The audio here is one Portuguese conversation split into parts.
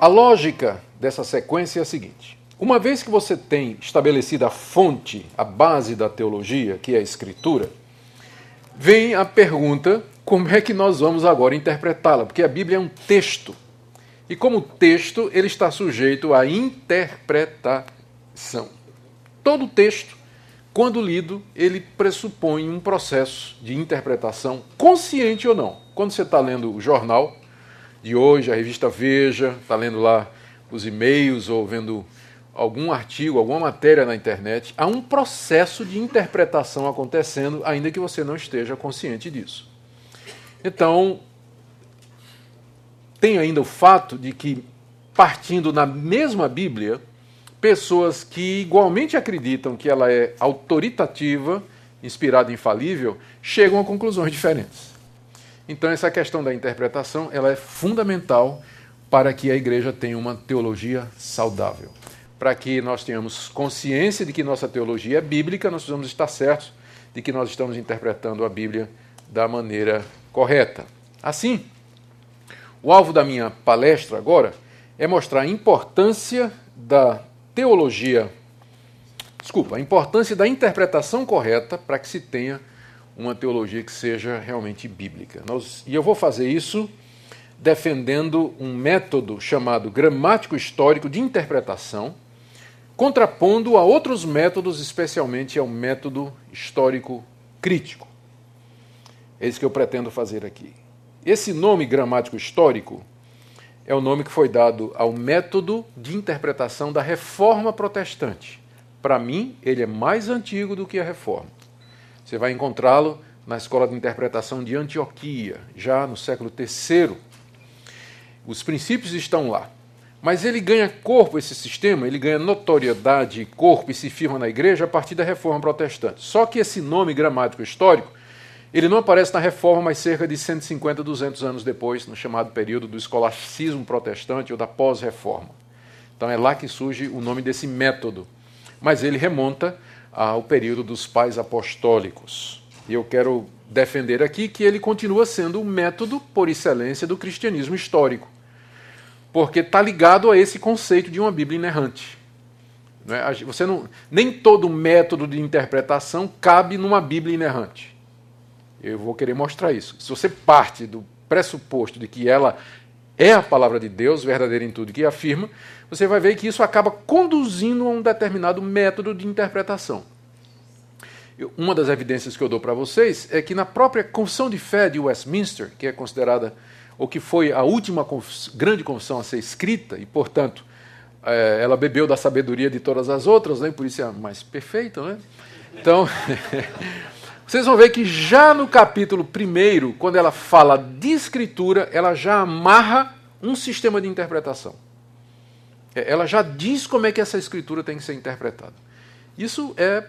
A lógica dessa sequência é a seguinte: uma vez que você tem estabelecida a fonte, a base da teologia, que é a Escritura, vem a pergunta como é que nós vamos agora interpretá-la? Porque a Bíblia é um texto. E como texto, ele está sujeito à interpretação. Todo texto, quando lido, ele pressupõe um processo de interpretação, consciente ou não. Quando você está lendo o jornal de hoje, a revista Veja, está lendo lá os e-mails ou vendo algum artigo, alguma matéria na internet, há um processo de interpretação acontecendo, ainda que você não esteja consciente disso. Então, tem ainda o fato de que, partindo na mesma Bíblia, pessoas que igualmente acreditam que ela é autoritativa, inspirada e infalível, chegam a conclusões diferentes. Então, essa questão da interpretação ela é fundamental para que a igreja tenha uma teologia saudável. Para que nós tenhamos consciência de que nossa teologia é bíblica, nós precisamos estar certos de que nós estamos interpretando a Bíblia da maneira correta. Assim, o alvo da minha palestra agora é mostrar a importância da teologia, desculpa, a importância da interpretação correta para que se tenha uma teologia que seja realmente bíblica. Nós, e eu vou fazer isso defendendo um método chamado gramático histórico de interpretação, contrapondo a outros métodos, especialmente ao método histórico crítico. É isso que eu pretendo fazer aqui. Esse nome gramático histórico é o nome que foi dado ao método de interpretação da reforma protestante. Para mim, ele é mais antigo do que a reforma. Você vai encontrá-lo na escola de interpretação de Antioquia, já no século III. Os princípios estão lá. Mas ele ganha corpo, esse sistema, ele ganha notoriedade, corpo e se firma na igreja a partir da reforma protestante. Só que esse nome gramático histórico ele não aparece na reforma, mas cerca de 150, 200 anos depois, no chamado período do escolasticismo protestante ou da pós-reforma. Então é lá que surge o nome desse método. Mas ele remonta ao período dos pais apostólicos. E eu quero defender aqui que ele continua sendo o método por excelência do cristianismo histórico, porque está ligado a esse conceito de uma Bíblia inerrante. Não é? Você não, nem todo método de interpretação cabe numa Bíblia inerrante. Eu vou querer mostrar isso. Se você parte do pressuposto de que ela é a palavra de Deus, verdadeira em tudo que afirma, você vai ver que isso acaba conduzindo a um determinado método de interpretação. Uma das evidências que eu dou para vocês é que na própria Confissão de Fé de Westminster, que é considerada, ou que foi a última grande confissão a ser escrita, e portanto é, ela bebeu da sabedoria de todas as outras, né, por isso é a mais perfeita. Né? Então. Vocês vão ver que já no capítulo 1, quando ela fala de escritura, ela já amarra um sistema de interpretação. É, ela já diz como é que essa escritura tem que ser interpretada. Isso é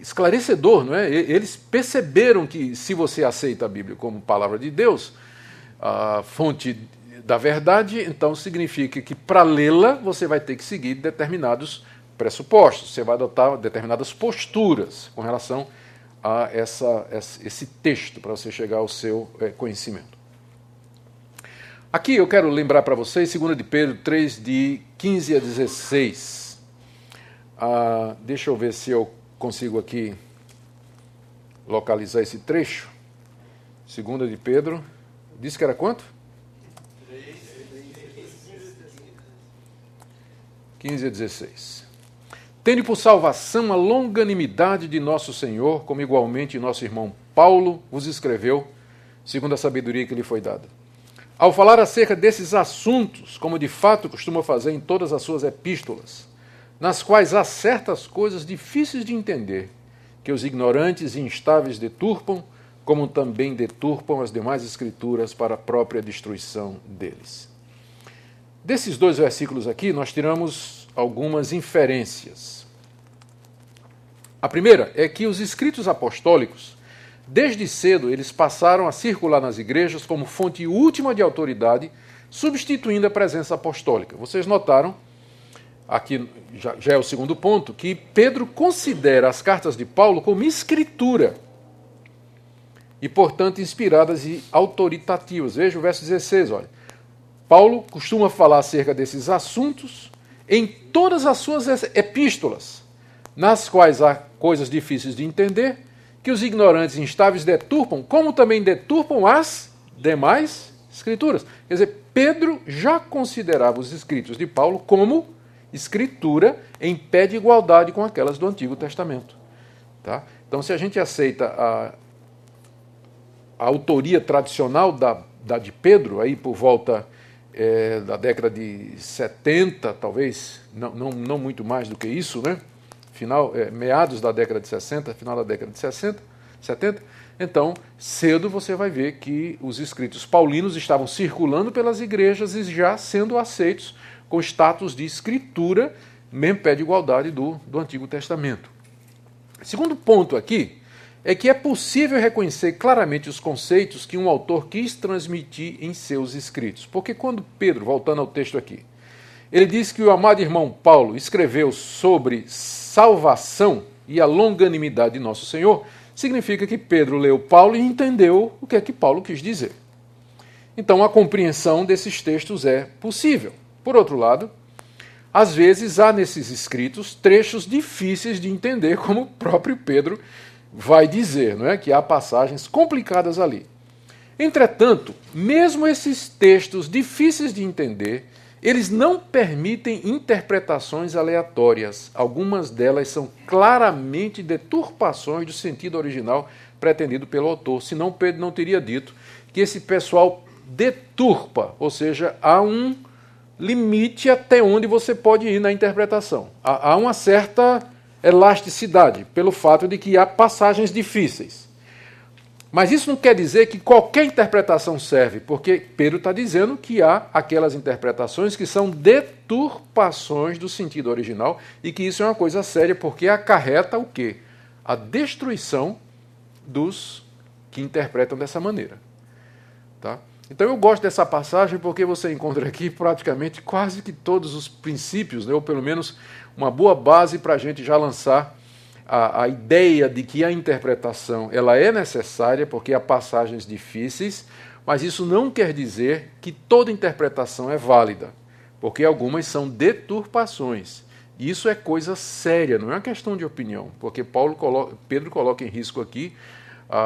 esclarecedor, não é? Eles perceberam que se você aceita a Bíblia como palavra de Deus, a fonte da verdade, então significa que para lê-la você vai ter que seguir determinados pressupostos, você vai adotar determinadas posturas com relação a essa, esse texto para você chegar ao seu é, conhecimento. Aqui eu quero lembrar para vocês, 2 de Pedro 3, de 15 a 16. Ah, deixa eu ver se eu consigo aqui localizar esse trecho. 2 de Pedro, disse que era quanto? 15 a 16. Tende por salvação a longanimidade de nosso Senhor, como igualmente nosso irmão Paulo vos escreveu, segundo a sabedoria que lhe foi dada. Ao falar acerca desses assuntos, como de fato costuma fazer em todas as suas epístolas, nas quais há certas coisas difíceis de entender, que os ignorantes e instáveis deturpam, como também deturpam as demais escrituras para a própria destruição deles. Desses dois versículos aqui, nós tiramos algumas inferências. A primeira é que os escritos apostólicos, desde cedo, eles passaram a circular nas igrejas como fonte última de autoridade, substituindo a presença apostólica. Vocês notaram, aqui já, já é o segundo ponto, que Pedro considera as cartas de Paulo como escritura e, portanto, inspiradas e autoritativas. Veja o verso 16, olha. Paulo costuma falar acerca desses assuntos em todas as suas epístolas, nas quais há coisas difíceis de entender, que os ignorantes instáveis deturpam, como também deturpam as demais escrituras. Quer dizer, Pedro já considerava os escritos de Paulo como escritura em pé de igualdade com aquelas do Antigo Testamento. Tá? Então, se a gente aceita a, a autoria tradicional da, da de Pedro, aí por volta é, da década de 70, talvez, não, não, não muito mais do que isso, né? Final, é, meados da década de 60, final da década de 60, 70, então, cedo você vai ver que os escritos paulinos estavam circulando pelas igrejas e já sendo aceitos com status de escritura, mesmo pé de igualdade do, do Antigo Testamento. Segundo ponto aqui é que é possível reconhecer claramente os conceitos que um autor quis transmitir em seus escritos. Porque quando Pedro, voltando ao texto aqui, ele diz que o amado irmão Paulo escreveu sobre salvação e a longanimidade de nosso Senhor, significa que Pedro leu Paulo e entendeu o que é que Paulo quis dizer. Então a compreensão desses textos é possível. Por outro lado, às vezes há nesses escritos trechos difíceis de entender, como o próprio Pedro vai dizer, não é? Que há passagens complicadas ali. Entretanto, mesmo esses textos difíceis de entender, eles não permitem interpretações aleatórias. Algumas delas são claramente deturpações do sentido original pretendido pelo autor, senão Pedro não teria dito que esse pessoal deturpa, ou seja, há um limite até onde você pode ir na interpretação. Há uma certa elasticidade, pelo fato de que há passagens difíceis. Mas isso não quer dizer que qualquer interpretação serve, porque Pedro está dizendo que há aquelas interpretações que são deturpações do sentido original e que isso é uma coisa séria, porque acarreta o quê? A destruição dos que interpretam dessa maneira. Tá? Então eu gosto dessa passagem porque você encontra aqui praticamente quase que todos os princípios, né, ou pelo menos uma boa base para a gente já lançar a, a, ideia de que a interpretação ela é necessária porque há passagens difíceis, mas isso não quer dizer que toda interpretação é válida, porque algumas são deturpações. Isso é coisa séria, não é uma questão de opinião, porque Paulo coloca, Pedro coloca em risco aqui a,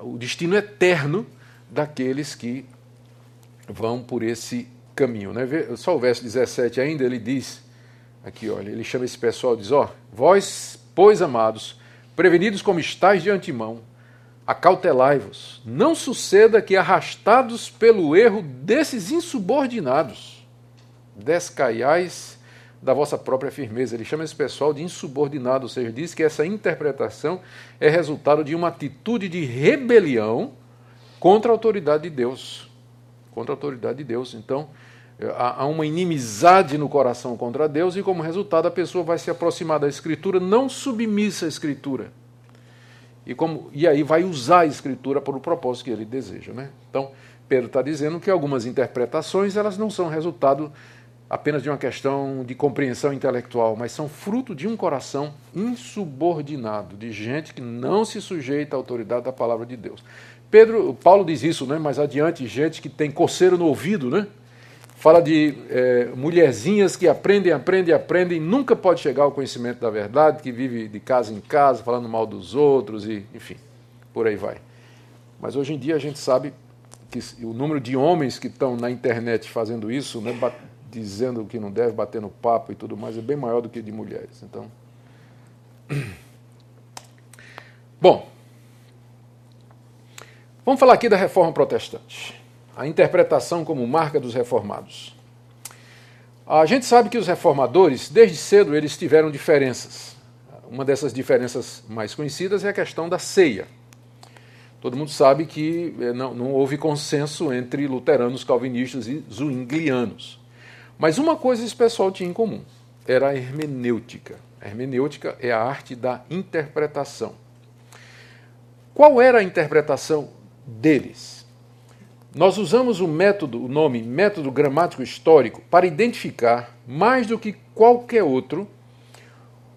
a, o destino eterno daqueles que vão por esse caminho. Né? Só o verso 17 ainda, ele diz Aqui, olha, ele chama esse pessoal e diz: Ó, vós, pois amados, prevenidos como estáis de antemão, acautelai-vos, não suceda que, arrastados pelo erro desses insubordinados, descaiais da vossa própria firmeza. Ele chama esse pessoal de insubordinado, ou seja, diz que essa interpretação é resultado de uma atitude de rebelião contra a autoridade de Deus. Contra a autoridade de Deus. Então, há uma inimizade no coração contra Deus e, como resultado, a pessoa vai se aproximar da Escritura não submissa à Escritura. E, como, e aí vai usar a Escritura para o propósito que ele deseja. Né? Então, Pedro está dizendo que algumas interpretações elas não são resultado apenas de uma questão de compreensão intelectual, mas são fruto de um coração insubordinado, de gente que não se sujeita à autoridade da palavra de Deus. Pedro, Paulo diz isso, né? mais adiante, gente que tem coceiro no ouvido, né? Fala de é, mulherzinhas que aprendem, aprendem, aprendem, nunca pode chegar ao conhecimento da verdade, que vive de casa em casa, falando mal dos outros e, enfim, por aí vai. Mas hoje em dia a gente sabe que o número de homens que estão na internet fazendo isso, né, dizendo o que não deve, batendo papo e tudo mais, é bem maior do que de mulheres. Então, bom, vamos falar aqui da reforma protestante a interpretação como marca dos reformados. A gente sabe que os reformadores, desde cedo, eles tiveram diferenças. Uma dessas diferenças mais conhecidas é a questão da ceia. Todo mundo sabe que eh, não, não houve consenso entre luteranos, calvinistas e zwinglianos. Mas uma coisa esse pessoal tinha em comum: era a hermenêutica. A hermenêutica é a arte da interpretação. Qual era a interpretação deles? Nós usamos o método, o nome método gramático histórico para identificar, mais do que qualquer outro,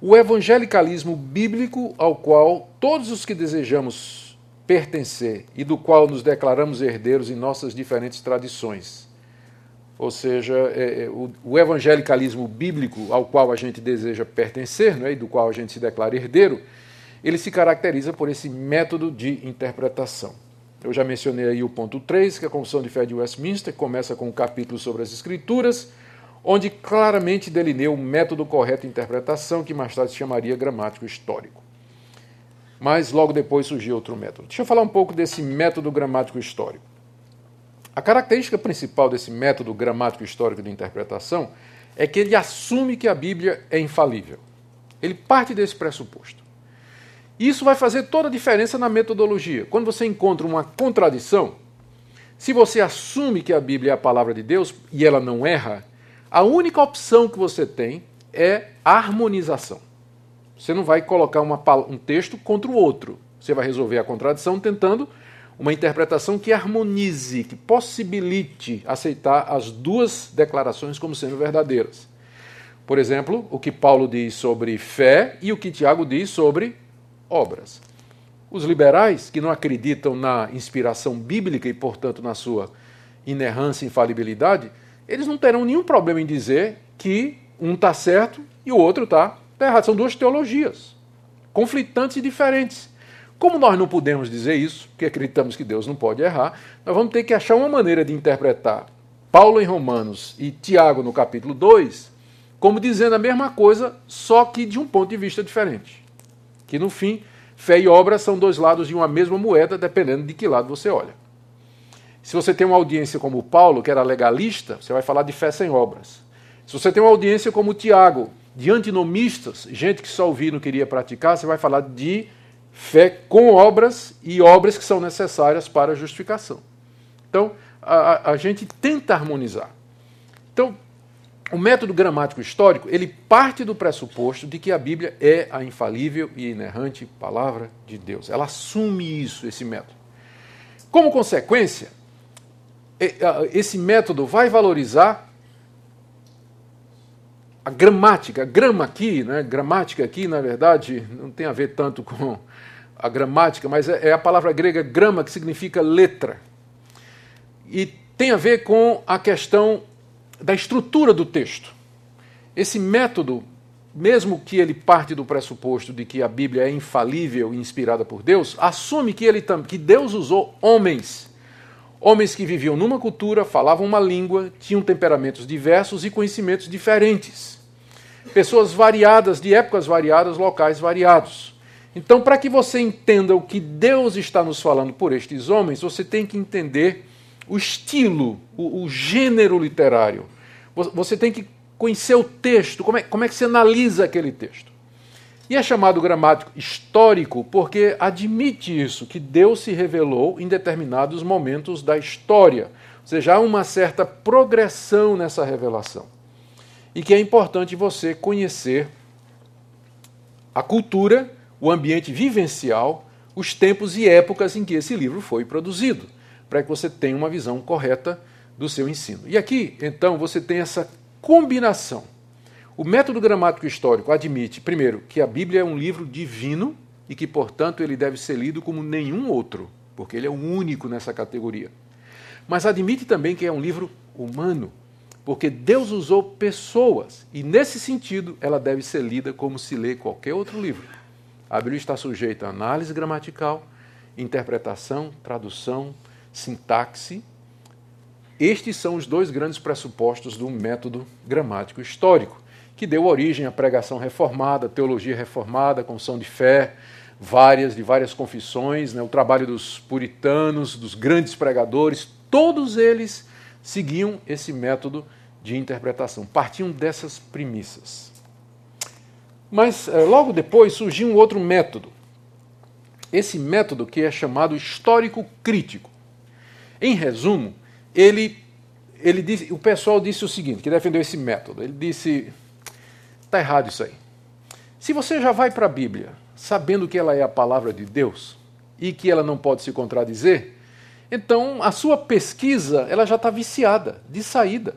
o evangelicalismo bíblico ao qual todos os que desejamos pertencer e do qual nos declaramos herdeiros em nossas diferentes tradições. ou seja, é, é, o, o, evangelicalismo bíblico ao qual a gente deseja pertencer, né, e do qual a gente se declara herdeiro, ele se caracteriza por esse método de interpretação. Eu já mencionei aí o ponto 3, que é a Confissão de Fé de Westminster, que começa com um capítulo sobre as Escrituras, onde claramente delineia o método correto de interpretação, que mais tarde se chamaria gramático histórico. Mas logo depois surgiu outro método. Deixa eu falar um pouco desse método gramático histórico. A característica principal desse método gramático histórico de interpretação é que ele assume que a Bíblia é infalível. Ele parte desse pressuposto. Isso vai fazer toda a diferença na metodologia. Quando você encontra uma contradição, se você assume que a Bíblia é a palavra de Deus e ela não erra, a única opção que você tem é harmonização. Você não vai colocar uma, um texto contra o outro. Você vai resolver a contradição tentando uma interpretação que harmonize, que possibilite aceitar as duas declarações como sendo verdadeiras. Por exemplo, o que Paulo diz sobre fé e o que Tiago diz sobre obras. Os liberais, que não acreditam na inspiração bíblica e, portanto, na sua inerrância e infalibilidade, eles não terão nenhum problema em dizer que um está certo e o outro está errado. São duas teologias conflitantes e diferentes. Como nós não podemos dizer isso, porque acreditamos que Deus não pode errar, nós vamos ter que achar uma maneira de interpretar Paulo em Romanos e Tiago no capítulo 2 como dizendo a mesma coisa, só que de um ponto de vista diferente. Que no fim, fé e obra são dois lados de uma mesma moeda, dependendo de que lado você olha. Se você tem uma audiência como Paulo, que era legalista, você vai falar de fé sem obras. Se você tem uma audiência como Tiago, de antinomistas, gente que só ouvia e não queria praticar, você vai falar de fé com obras e obras que são necessárias para a justificação. Então, a, a gente tenta harmonizar. Então, o método gramático histórico, ele parte do pressuposto de que a Bíblia é a infalível e inerrante palavra de Deus. Ela assume isso, esse método. Como consequência, esse método vai valorizar a gramática. A grama aqui, né, gramática aqui, na verdade, não tem a ver tanto com a gramática, mas é, é a palavra grega grama, que significa letra. E tem a ver com a questão da estrutura do texto. Esse método, mesmo que ele parte do pressuposto de que a Bíblia é infalível e inspirada por Deus, assume que, ele, que Deus usou homens. Homens que viviam numa cultura, falavam uma língua, tinham temperamentos diversos e conhecimentos diferentes. Pessoas variadas, de épocas variadas, locais variados. Então, para que você entenda o que Deus está nos falando por estes homens, você tem que entender o estilo, o, o gênero literário. Você tem que conhecer o texto, como é, como é que você analisa aquele texto. E é chamado gramático histórico porque admite isso, que Deus se revelou em determinados momentos da história. Ou seja, há uma certa progressão nessa revelação. E que é importante você conhecer a cultura o ambiente vivencial, os tempos e épocas em que esse livro foi produzido, para que você tenha uma visão correta do seu ensino. E aqui, então, você tem essa combinação. O método gramático histórico admite, primeiro, que a Bíblia é um livro divino e que, portanto, ele deve ser lido como nenhum outro, porque ele é o único nessa categoria. Mas admite também que é um livro humano, porque Deus usou pessoas e, nesse sentido, ela deve ser lida como se lê qualquer outro livro. A Bíblia está sujeita a análise gramatical, interpretação, tradução, sintaxe. Estes são os dois grandes pressupostos do método gramático histórico, que deu origem à pregação reformada, teologia reformada, confissão de fé, várias de várias confissões, né, o trabalho dos puritanos, dos grandes pregadores, todos eles seguiam esse método de interpretação, partiam dessas premissas. Mas eh, logo depois surgiu um outro método. Esse método que é chamado histórico crítico. Em resumo, ele, ele disse, o pessoal disse o seguinte, que defendeu esse método. Ele disse: está errado isso aí. Se você já vai para a Bíblia sabendo que ela é a palavra de Deus e que ela não pode se contradizer, então a sua pesquisa ela já está viciada de saída.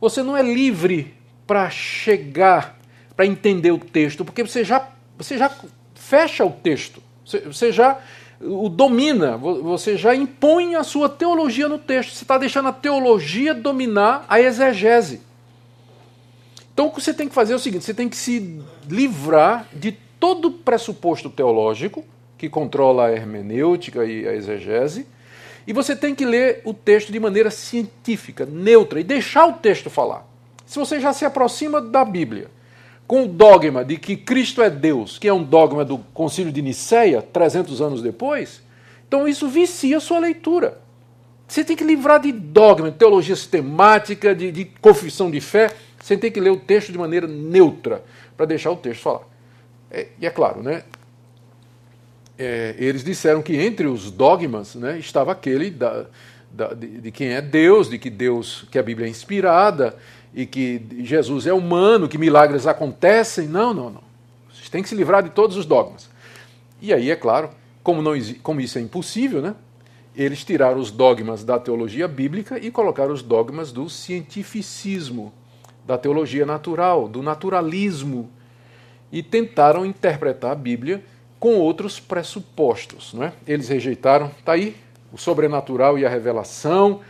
Você não é livre para chegar para entender o texto, porque você já, você já fecha o texto, você, você já o domina, você já impõe a sua teologia no texto. Você está deixando a teologia dominar a exegese. Então o que você tem que fazer é o seguinte: você tem que se livrar de todo pressuposto teológico que controla a hermenêutica e a exegese, e você tem que ler o texto de maneira científica, neutra, e deixar o texto falar. Se você já se aproxima da Bíblia com o dogma de que Cristo é Deus, que é um dogma do Concílio de Nicéia, 300 anos depois, então isso vicia a sua leitura. Você tem que livrar de dogma, de teologia sistemática, de, de confissão de fé. Você tem que ler o texto de maneira neutra, para deixar o texto falar. É, e é claro, né? É, eles disseram que entre os dogmas né, estava aquele da, da, de, de quem é Deus, de que Deus, que a Bíblia é inspirada, e que Jesus é humano, que milagres acontecem. Não, não, não. Vocês têm que se livrar de todos os dogmas. E aí, é claro, como, não, como isso é impossível, né? eles tiraram os dogmas da teologia bíblica e colocaram os dogmas do cientificismo, da teologia natural, do naturalismo, e tentaram interpretar a Bíblia com outros pressupostos. Não é? Eles rejeitaram, está aí, o sobrenatural e a revelação,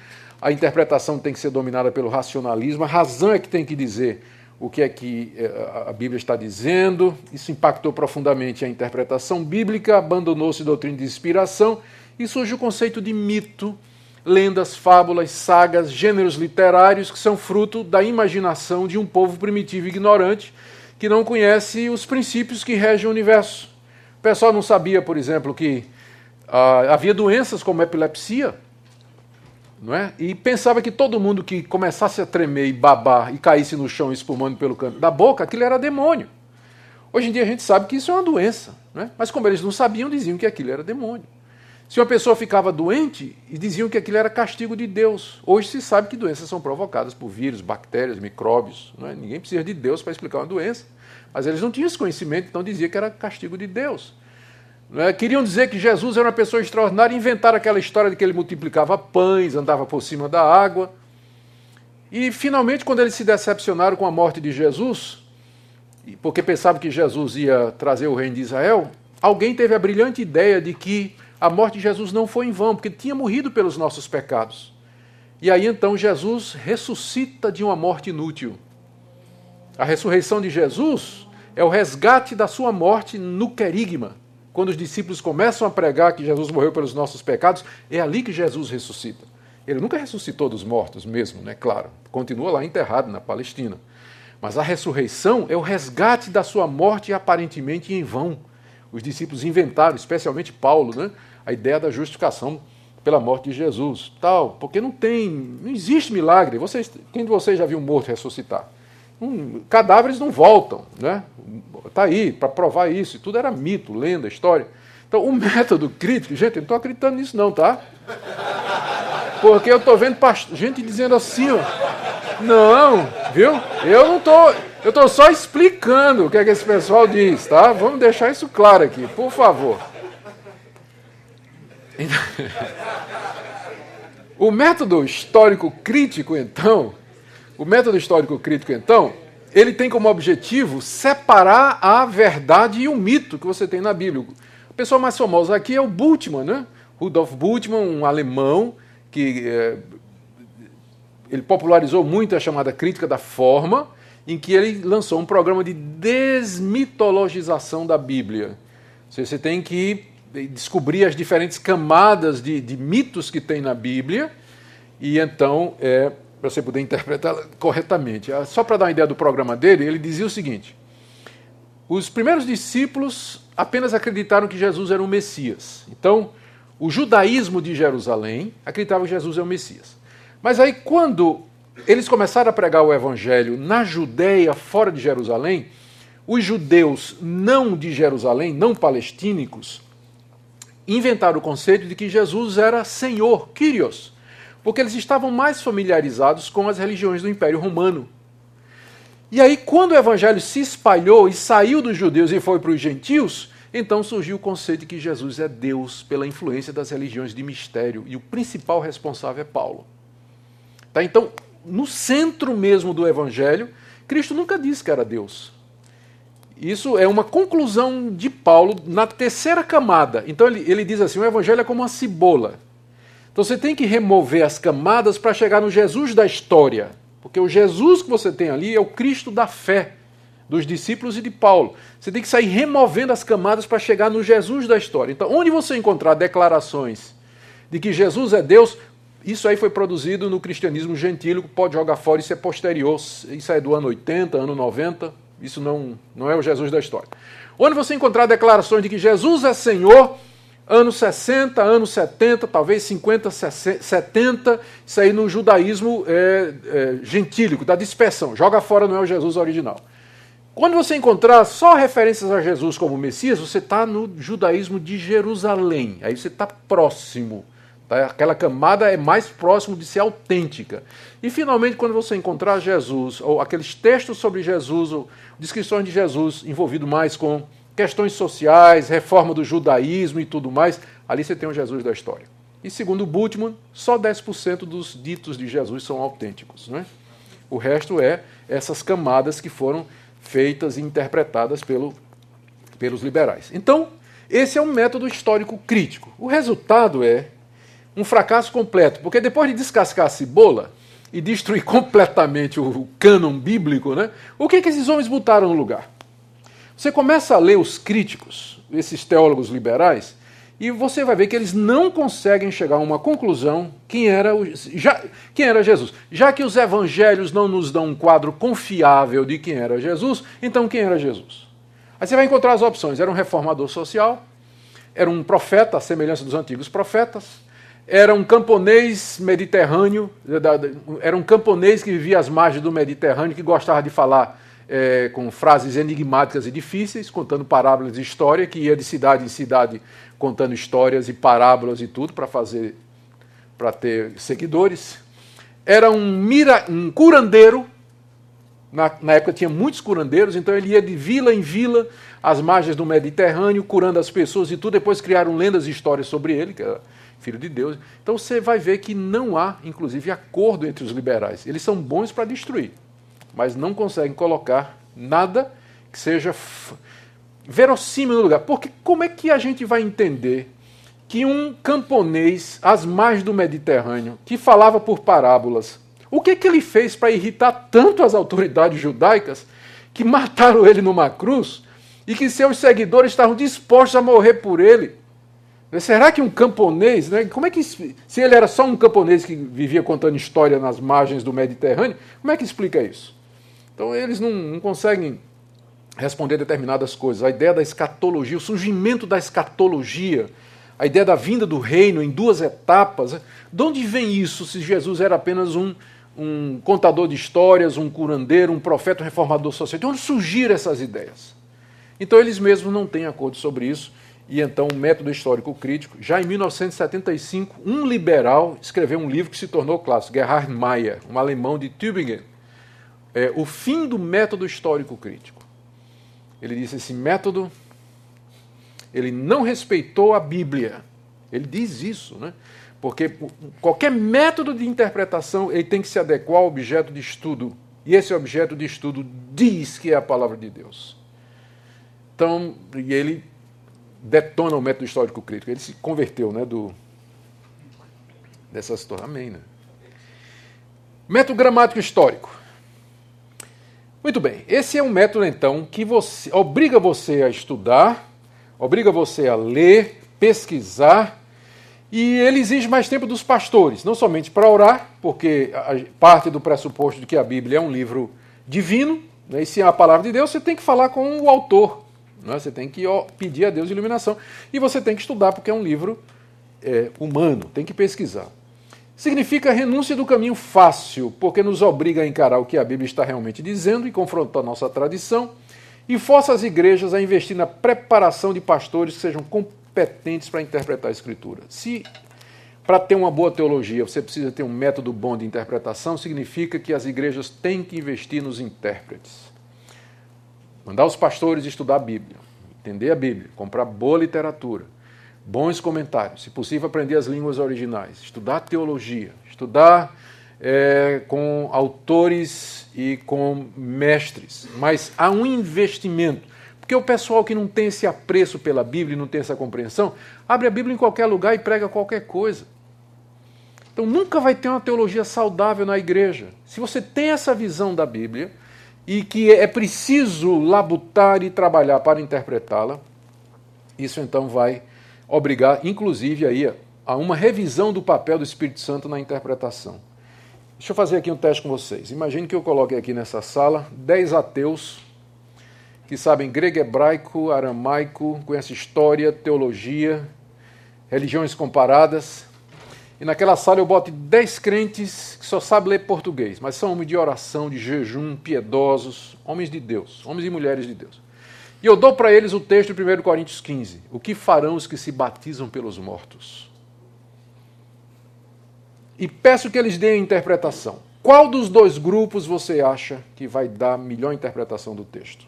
a interpretação tem que ser dominada pelo racionalismo, a razão é que tem que dizer o que é que eh, a Bíblia está dizendo. Isso impactou profundamente a interpretação bíblica, abandonou-se a doutrina de inspiração e surge o conceito de mito, lendas, fábulas, sagas, gêneros literários que são fruto da imaginação de um povo primitivo e ignorante que não conhece os princípios que regem o universo. O pessoal não sabia, por exemplo, que ah, havia doenças como epilepsia não é? E pensava que todo mundo que começasse a tremer e babar e caísse no chão espumando pelo canto da boca, aquilo era demônio. Hoje em dia a gente sabe que isso é uma doença, é? mas como eles não sabiam, diziam que aquilo era demônio. Se uma pessoa ficava doente, diziam que aquilo era castigo de Deus. Hoje se sabe que doenças são provocadas por vírus, bactérias, micróbios. É? Ninguém precisa de Deus para explicar uma doença. Mas eles não tinham esse conhecimento, então dizia que era castigo de Deus. É? Queriam dizer que Jesus era uma pessoa extraordinária, inventaram aquela história de que ele multiplicava pães, andava por cima da água. E finalmente, quando eles se decepcionaram com a morte de Jesus, porque pensavam que Jesus ia trazer o reino de Israel, alguém teve a brilhante ideia de que a morte de Jesus não foi em vão, porque tinha morrido pelos nossos pecados. E aí então Jesus ressuscita de uma morte inútil. A ressurreição de Jesus é o resgate da sua morte no querigma quando os discípulos começam a pregar que Jesus morreu pelos nossos pecados, é ali que Jesus ressuscita. Ele nunca ressuscitou dos mortos mesmo, né? Claro, continua lá enterrado na Palestina. Mas a ressurreição é o resgate da sua morte aparentemente em vão. Os discípulos inventaram, especialmente Paulo, né? a ideia da justificação pela morte de Jesus, tal, porque não tem, não existe milagre. Vocês, quem de vocês já viu um morto ressuscitar? Cadáveres não voltam, né? Está aí para provar isso. Tudo era mito, lenda, história. Então, o método crítico, gente, eu não estou acreditando nisso, não, tá? Porque eu estou vendo gente dizendo assim, ó. Não, viu? Eu não estou. Eu estou só explicando o que é que esse pessoal diz, tá? Vamos deixar isso claro aqui, por favor. O método histórico crítico, então, o método histórico crítico, então, ele tem como objetivo separar a verdade e o mito que você tem na Bíblia. A pessoa mais famosa aqui é o Bultmann, né? Rudolf Bultmann, um alemão que é, ele popularizou muito a chamada crítica da forma, em que ele lançou um programa de desmitologização da Bíblia. Você tem que descobrir as diferentes camadas de, de mitos que tem na Bíblia e então é, para você poder interpretá-la corretamente. Ah, só para dar uma ideia do programa dele, ele dizia o seguinte: os primeiros discípulos apenas acreditaram que Jesus era o Messias. Então, o judaísmo de Jerusalém acreditava que Jesus é o Messias. Mas aí, quando eles começaram a pregar o evangelho na Judéia, fora de Jerusalém, os judeus não de Jerusalém, não palestínicos, inventaram o conceito de que Jesus era Senhor, Kyrios porque eles estavam mais familiarizados com as religiões do Império Romano. E aí, quando o evangelho se espalhou e saiu dos judeus e foi para os gentios, então surgiu o conceito de que Jesus é Deus pela influência das religiões de mistério, e o principal responsável é Paulo. Tá? Então, no centro mesmo do evangelho, Cristo nunca disse que era Deus. Isso é uma conclusão de Paulo na terceira camada. Então ele, ele diz assim: o evangelho é como uma cebola. Então você tem que remover as camadas para chegar no Jesus da história. Porque o Jesus que você tem ali é o Cristo da fé dos discípulos e de Paulo. Você tem que sair removendo as camadas para chegar no Jesus da história. Então, onde você encontrar declarações de que Jesus é Deus, isso aí foi produzido no cristianismo gentílico, pode jogar fora, isso é posterior, isso é do ano 80, ano 90, isso não, não é o Jesus da história. Onde você encontrar declarações de que Jesus é Senhor, anos 60, anos 70, talvez 50, 70, isso aí no judaísmo é, é, gentílico, da dispersão, joga fora, não é o Jesus original. Quando você encontrar só referências a Jesus como Messias, você está no judaísmo de Jerusalém. Aí você está próximo. Tá? Aquela camada é mais próximo de ser autêntica. E finalmente, quando você encontrar Jesus, ou aqueles textos sobre Jesus, ou descrições de Jesus envolvido mais com questões sociais, reforma do judaísmo e tudo mais, ali você tem o Jesus da história. E segundo Bultmann, só 10% dos ditos de Jesus são autênticos. Né? O resto é essas camadas que foram feitas e interpretadas pelo, pelos liberais. Então, esse é um método histórico crítico. O resultado é um fracasso completo, porque depois de descascar a cebola e destruir completamente o cânon bíblico, né, o que, que esses homens botaram no lugar? Você começa a ler os críticos, esses teólogos liberais, e você vai ver que eles não conseguem chegar a uma conclusão quem era, o, já, quem era Jesus. Já que os evangelhos não nos dão um quadro confiável de quem era Jesus, então quem era Jesus? Aí você vai encontrar as opções: era um reformador social, era um profeta, à semelhança dos antigos profetas, era um camponês mediterrâneo, era um camponês que vivia às margens do Mediterrâneo, que gostava de falar é, com frases enigmáticas e difíceis, contando parábolas de história, que ia de cidade em cidade contando histórias e parábolas e tudo para fazer, para ter seguidores. Era um, mira, um curandeiro, na, na, época tinha muitos curandeiros, então ele ia de vila em vila, às margens do Mediterrâneo, curando as pessoas e tudo. Depois criaram lendas e histórias sobre ele, que era filho de Deus. Então você vai ver que não há, inclusive, acordo entre os liberais. Eles são bons para destruir mas não conseguem colocar nada que seja verossímil no lugar. Porque como é que a gente vai entender que um camponês às margens do Mediterrâneo, que falava por parábolas, o que, que ele fez para irritar tanto as autoridades judaicas que mataram ele numa cruz e que seus seguidores estavam dispostos a morrer por ele? Será que um camponês, né, como é que se ele era só um camponês que vivia contando história nas margens do Mediterrâneo, como é que explica isso? Então eles não, não conseguem responder determinadas coisas. A ideia da escatologia, o surgimento da escatologia, a ideia da vinda do reino em duas etapas. De onde vem isso se Jesus era apenas um, um contador de histórias, um curandeiro, um profeta, um reformador social? De onde surgiram essas ideias? Então eles mesmos não têm acordo sobre isso. E então o método histórico crítico, já em 1975, um liberal escreveu um livro que se tornou clássico, Gerhard Mayer, um alemão de Tübingen, é, o fim do método histórico crítico. Ele disse: esse método ele não respeitou a Bíblia. Ele diz isso, né? Porque qualquer método de interpretação ele tem que se adequar ao objeto de estudo. E esse objeto de estudo diz que é a palavra de Deus. Então, e ele detona o método histórico crítico. Ele se converteu, né, do dessa situação. Amém, né? Método gramático histórico. Muito bem, esse é um método então que você, obriga você a estudar, obriga você a ler, pesquisar, e ele exige mais tempo dos pastores, não somente para orar, porque parte do pressuposto de que a Bíblia é um livro divino, né, e se é a palavra de Deus, você tem que falar com o autor, né, você tem que ó, pedir a Deus iluminação, e você tem que estudar, porque é um livro é, humano, tem que pesquisar. Significa renúncia do caminho fácil, porque nos obriga a encarar o que a Bíblia está realmente dizendo e confrontar nossa tradição, e força as igrejas a investir na preparação de pastores que sejam competentes para interpretar a Escritura. Se para ter uma boa teologia você precisa ter um método bom de interpretação, significa que as igrejas têm que investir nos intérpretes. Mandar os pastores estudar a Bíblia, entender a Bíblia, comprar boa literatura bons comentários, se possível aprender as línguas originais, estudar teologia, estudar é, com autores e com mestres. Mas há um investimento, Porque o pessoal que não tem esse apreço pela Bíblia e não tem essa compreensão, abre a Bíblia em qualquer lugar e prega qualquer coisa. Então nunca vai ter uma teologia saudável na igreja. Se você tem essa visão da Bíblia e que é preciso labutar e trabalhar para interpretá-la, isso então vai obrigar, inclusive, aí, a uma revisão do papel do Espírito Santo na interpretação. Deixa eu fazer aqui um teste com vocês. Imagine que eu coloque aqui nessa sala 10 ateus que sabem grego, hebraico, aramaico, conhecem história, teologia, religiões comparadas. E naquela sala eu boto 10 crentes que só sabem ler português, mas são homens de oração, de jejum, piedosos, homens de Deus, homens e mulheres de Deus. E eu dou para eles o texto de 1 Coríntios 15: O que farão os que se batizam pelos mortos? e peço que eles deem a interpretação. Qual dos dois grupos você acha que vai dar a melhor interpretação do texto?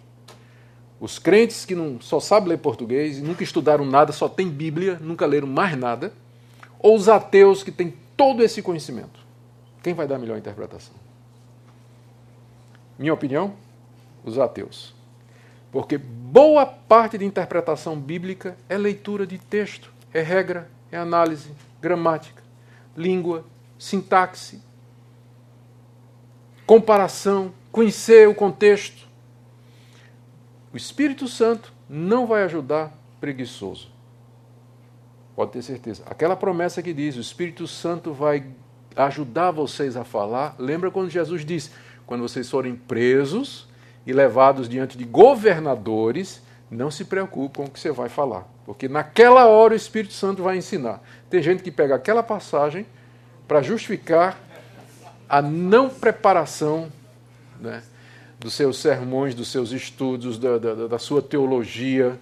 Os crentes que não só sabem ler português, nunca estudaram nada, só tem Bíblia, nunca leram mais nada, ou os ateus que têm todo esse conhecimento? Quem vai dar a melhor interpretação? Minha opinião, os ateus. Porque boa parte de interpretação bíblica é leitura de texto, é regra, é análise, gramática, língua, sintaxe, comparação, conhecer o contexto. O Espírito Santo não vai ajudar preguiçoso. Pode ter certeza. Aquela promessa que diz: o Espírito Santo vai ajudar vocês a falar. Lembra quando Jesus disse: quando vocês forem presos e levados diante de governadores, não se preocupe com o que você vai falar, porque naquela hora o Espírito Santo vai ensinar. Tem gente que pega aquela passagem para justificar a não preparação né, dos seus sermões, dos seus estudos, da, da, da sua teologia.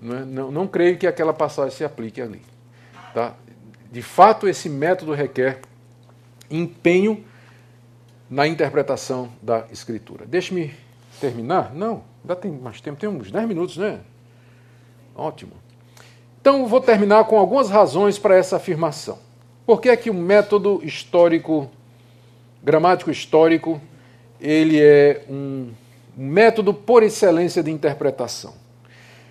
Né? Não, não creio que aquela passagem se aplique ali. Tá? De fato, esse método requer empenho na interpretação da Escritura. Deixe-me terminar? Não, ainda tem mais tempo, tem uns 10 minutos, né? Ótimo. Então, vou terminar com algumas razões para essa afirmação. Por que é que o método histórico, gramático histórico, ele é um método por excelência de interpretação?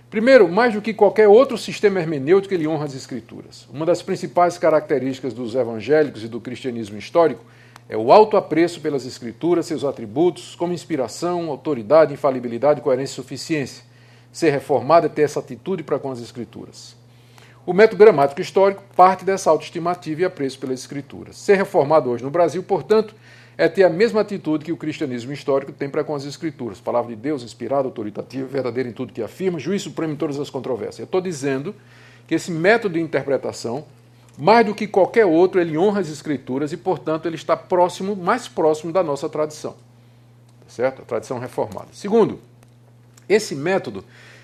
Primeiro, mais do que qualquer outro sistema hermenêutico, ele honra as escrituras. Uma das principais características dos evangélicos e do cristianismo histórico é o alto apreço pelas escrituras, seus atributos, como inspiração, autoridade, infalibilidade, coerência e suficiência. Ser reformado é ter essa atitude para com as escrituras. O método gramático histórico parte dessa autoestimativa e apreço pelas escrituras. Ser reformado hoje no Brasil, portanto, é ter a mesma atitude que o cristianismo histórico tem para com as escrituras. Palavra de Deus, inspirada, autoritativa, verdadeira em tudo que afirma, juiz supremo em todas as controvérsias. Eu estou dizendo que esse método de interpretação, mais do que qualquer outro, ele honra as escrituras e, portanto, ele está próximo, mais próximo da nossa tradição. Certo? A tradição reformada. Segundo, esse método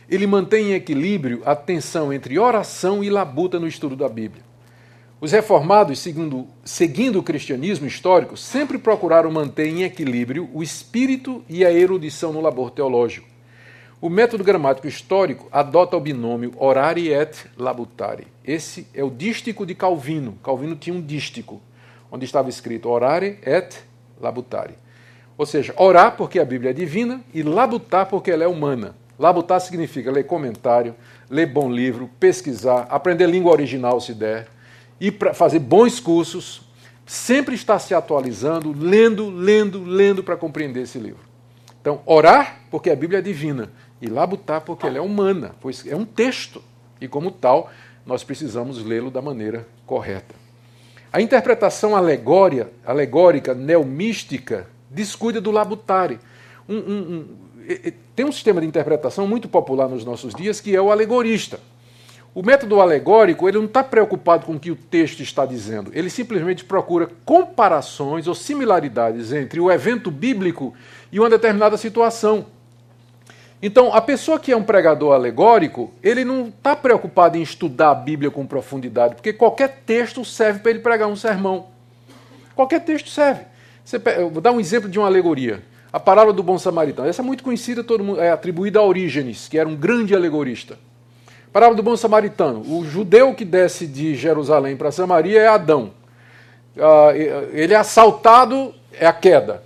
ele mantém em equilíbrio a tensão entre oração e labuta no estudo da Bíblia. Os reformados, seguindo, seguindo o cristianismo histórico, sempre procuraram manter em equilíbrio o espírito e a erudição no labor teológico. O método gramático histórico adota o binômio orare et labutare. Esse é o dístico de Calvino. Calvino tinha um dístico, onde estava escrito orare et labutare. Ou seja, orar porque a Bíblia é divina e labutar porque ela é humana. Labutar significa ler comentário, ler bom livro, pesquisar, aprender língua original se der, e para fazer bons cursos, sempre estar se atualizando, lendo, lendo, lendo para compreender esse livro. Então, orar porque a Bíblia é divina e labutar porque ela é humana, pois é um texto e como tal nós precisamos lê-lo da maneira correta. A interpretação alegória, alegórica, neomística, descuida do labutare. Um, um, um, tem um sistema de interpretação muito popular nos nossos dias que é o alegorista. O método alegórico ele não está preocupado com o que o texto está dizendo, ele simplesmente procura comparações ou similaridades entre o evento bíblico e uma determinada situação. Então, a pessoa que é um pregador alegórico, ele não está preocupado em estudar a Bíblia com profundidade, porque qualquer texto serve para ele pregar um sermão. Qualquer texto serve. Você, vou dar um exemplo de uma alegoria. A parábola do bom samaritano. Essa é muito conhecida, todo mundo, é atribuída a Orígenes, que era um grande alegorista. Parábola do bom samaritano. O judeu que desce de Jerusalém para Samaria é Adão. Ah, ele é assaltado, é a queda.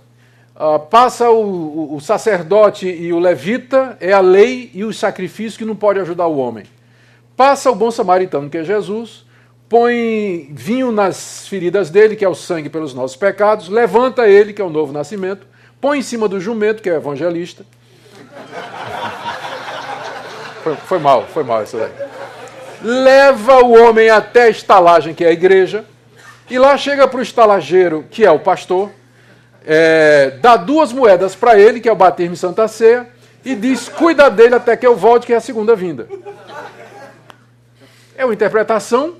Uh, passa o, o, o, sacerdote e o levita, é a lei e os sacrifícios que não pode ajudar o homem. Passa o bom samaritano, que é Jesus, põe vinho nas feridas dele, que é o sangue pelos nossos pecados, levanta ele, que é o novo nascimento, põe em cima do jumento, que é o evangelista. Foi, foi mal, foi mal isso daí. Leva o homem até a estalagem, que é a igreja, e lá chega para o estalageiro, que é o pastor, é, dá duas moedas para ele, que é o batismo em Santa Ceia, e diz: cuida dele até que eu volte, que é a segunda vinda. É uma interpretação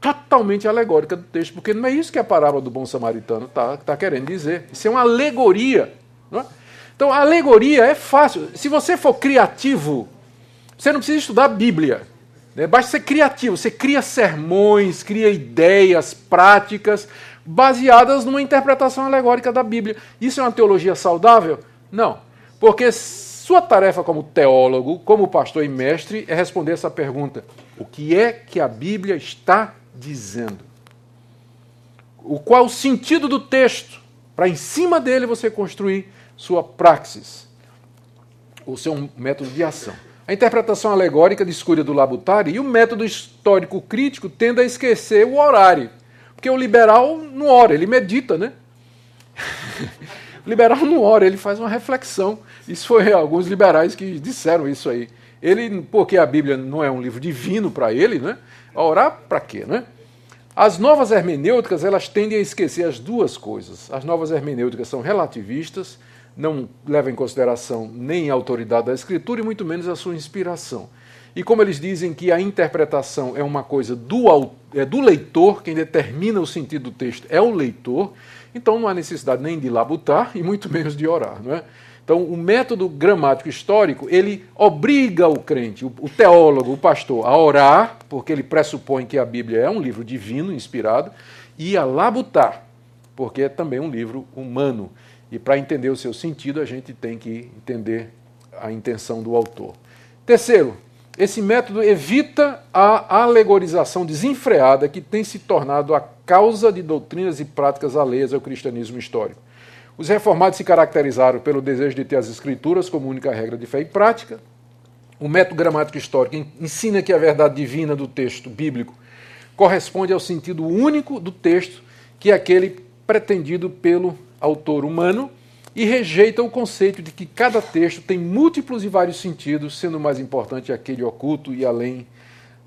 totalmente alegórica do texto, porque não é isso que a parábola do bom samaritano está tá querendo dizer. Isso é uma alegoria. É? Então, a alegoria é fácil. Se você for criativo, você não precisa estudar a Bíblia. Né? Basta ser criativo. Você cria sermões, cria ideias, práticas, baseadas numa interpretação alegórica da Bíblia. Isso é uma teologia saudável? Não. Porque sua tarefa como teólogo, como pastor e mestre, é responder essa pergunta: o que é que a Bíblia está dizendo? O qual o sentido do texto? Para em cima dele você construir sua praxis, o seu método de ação. A interpretação alegórica discute do Labutari e o método histórico crítico tende a esquecer o horário. Porque o liberal não ora, ele medita, né? o liberal não ora, ele faz uma reflexão. Isso foi alguns liberais que disseram isso aí. Ele, porque a Bíblia não é um livro divino para ele, né? Orar para quê, né? As novas hermenêuticas, elas tendem a esquecer as duas coisas. As novas hermenêuticas são relativistas, não levam em consideração nem a autoridade da escritura e muito menos a sua inspiração. E como eles dizem que a interpretação é uma coisa do, é do leitor, quem determina o sentido do texto é o leitor, então não há necessidade nem de labutar e muito menos de orar. Não é? Então, o método gramático histórico, ele obriga o crente, o, teólogo, o pastor, a orar, porque ele pressupõe que a Bíblia é um livro divino, inspirado, e a labutar, porque é também um livro humano. E para entender o seu sentido, a gente tem que entender a intenção do autor. Terceiro, esse método evita a alegorização desenfreada que tem se tornado a causa de doutrinas e práticas alheias ao cristianismo histórico. Os reformados se caracterizaram pelo desejo de ter as escrituras como única regra de fé e prática. O método gramático histórico ensina que a verdade divina do texto bíblico corresponde ao sentido único do texto, que é aquele pretendido pelo autor humano, e rejeita o conceito de que cada texto tem múltiplos e vários sentidos, sendo mais importante aquele oculto e além